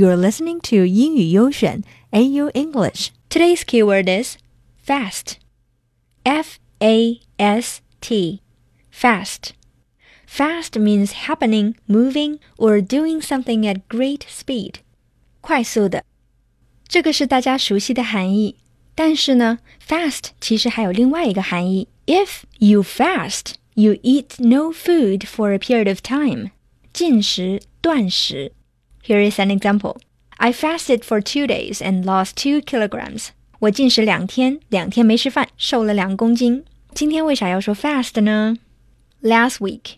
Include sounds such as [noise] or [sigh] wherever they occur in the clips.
You're listening to 英语优选 AU English. Today's keyword is fast. F A S T. Fast. Fast means happening, moving, or doing something at great speed. 快速的，这个是大家熟悉的含义。但是呢，fast 其实还有另外一个含义。If you fast, you eat no food for a period of time. 禁食、断食。 Here is an example. I fasted for two days and lost two kilograms. 我禁食两天，两天没吃饭，瘦了两公斤。今天为啥要说 fast 呢？Last week,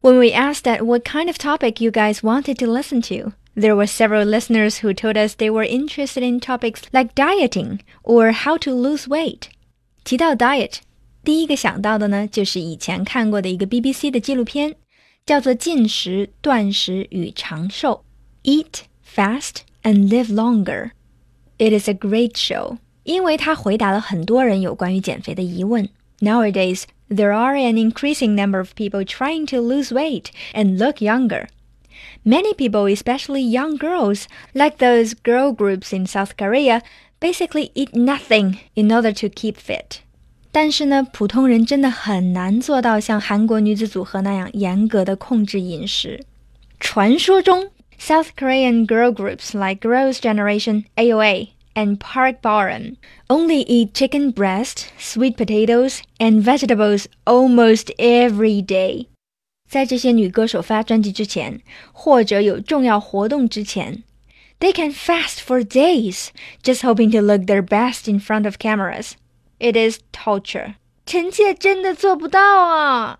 when we asked that what kind of topic you guys wanted to listen to, there were several listeners who told us they were interested in topics like dieting or how to lose weight. 提到 diet，第一个想到的呢，就是以前看过的一个 BBC 的纪录片，叫做《进食、断食与长寿》 （Eat, Fast and Live Longer）。It is a great show，因为它回答了很多人有关于减肥的疑问。Nowadays, there are an increasing number of people trying to lose weight and look younger. Many people, especially young girls, like those girl groups in South Korea, basically eat nothing in order to keep fit. 但是呢，普通人真的很难做到像韩国女子组合那样严格的控制饮食。传说中 South Korean girl groups like Girls' Generation, AOA, and Park Boram only eat chicken breast, sweet potatoes, and vegetables almost every day. 在这些女歌手发专辑之前，或者有重要活动之前，they can fast for days, just hoping to look their best in front of cameras. It is torture. 臣妾真的做不到啊！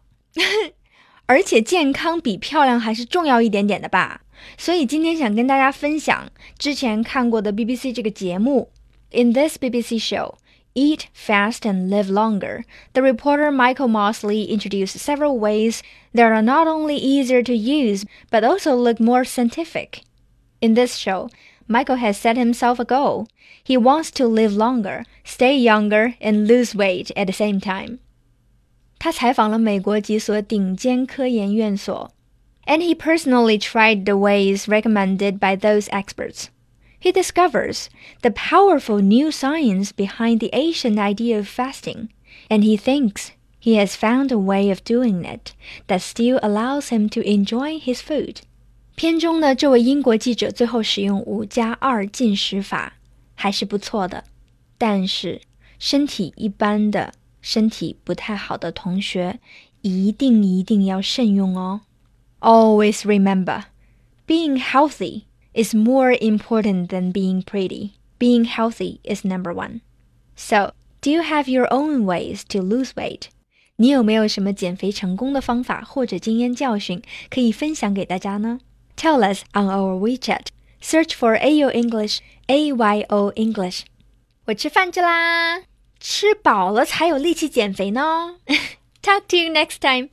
而且健康比漂亮还是重要一点点的吧。[laughs] 所以今天想跟大家分享之前看过的 BBC 这个节目。In this BBC show, Eat Fast and Live Longer, the reporter Michael Mosley introduced several ways that are not only easier to use but also look more scientific. In this show, Michael has set himself a goal. He wants to live longer, stay younger, and lose weight at the same time. 他采访了美国几所顶尖科研院所 ，and he personally tried the ways recommended by those experts he discovers the powerful new science behind the ancient idea of fasting, and he thinks he has found a way of doing it that still allows him to enjoy his food. 片中的这位英国记者最后使用五加二进食法，还是不错的。但是身体一般的、身体不太好的同学，一定一定要慎用哦。 Always remember, being healthy is more important than being pretty. Being healthy is number one. So, do you have your own ways to lose weight? 你有没有什么减肥成功的方法或者经验教训可以分享给大家呢？Tell us on our WeChat. Search for AYO English, A Y O English. 我吃饭去啦，吃饱了才有力气减肥呢。Talk [laughs] to you next time.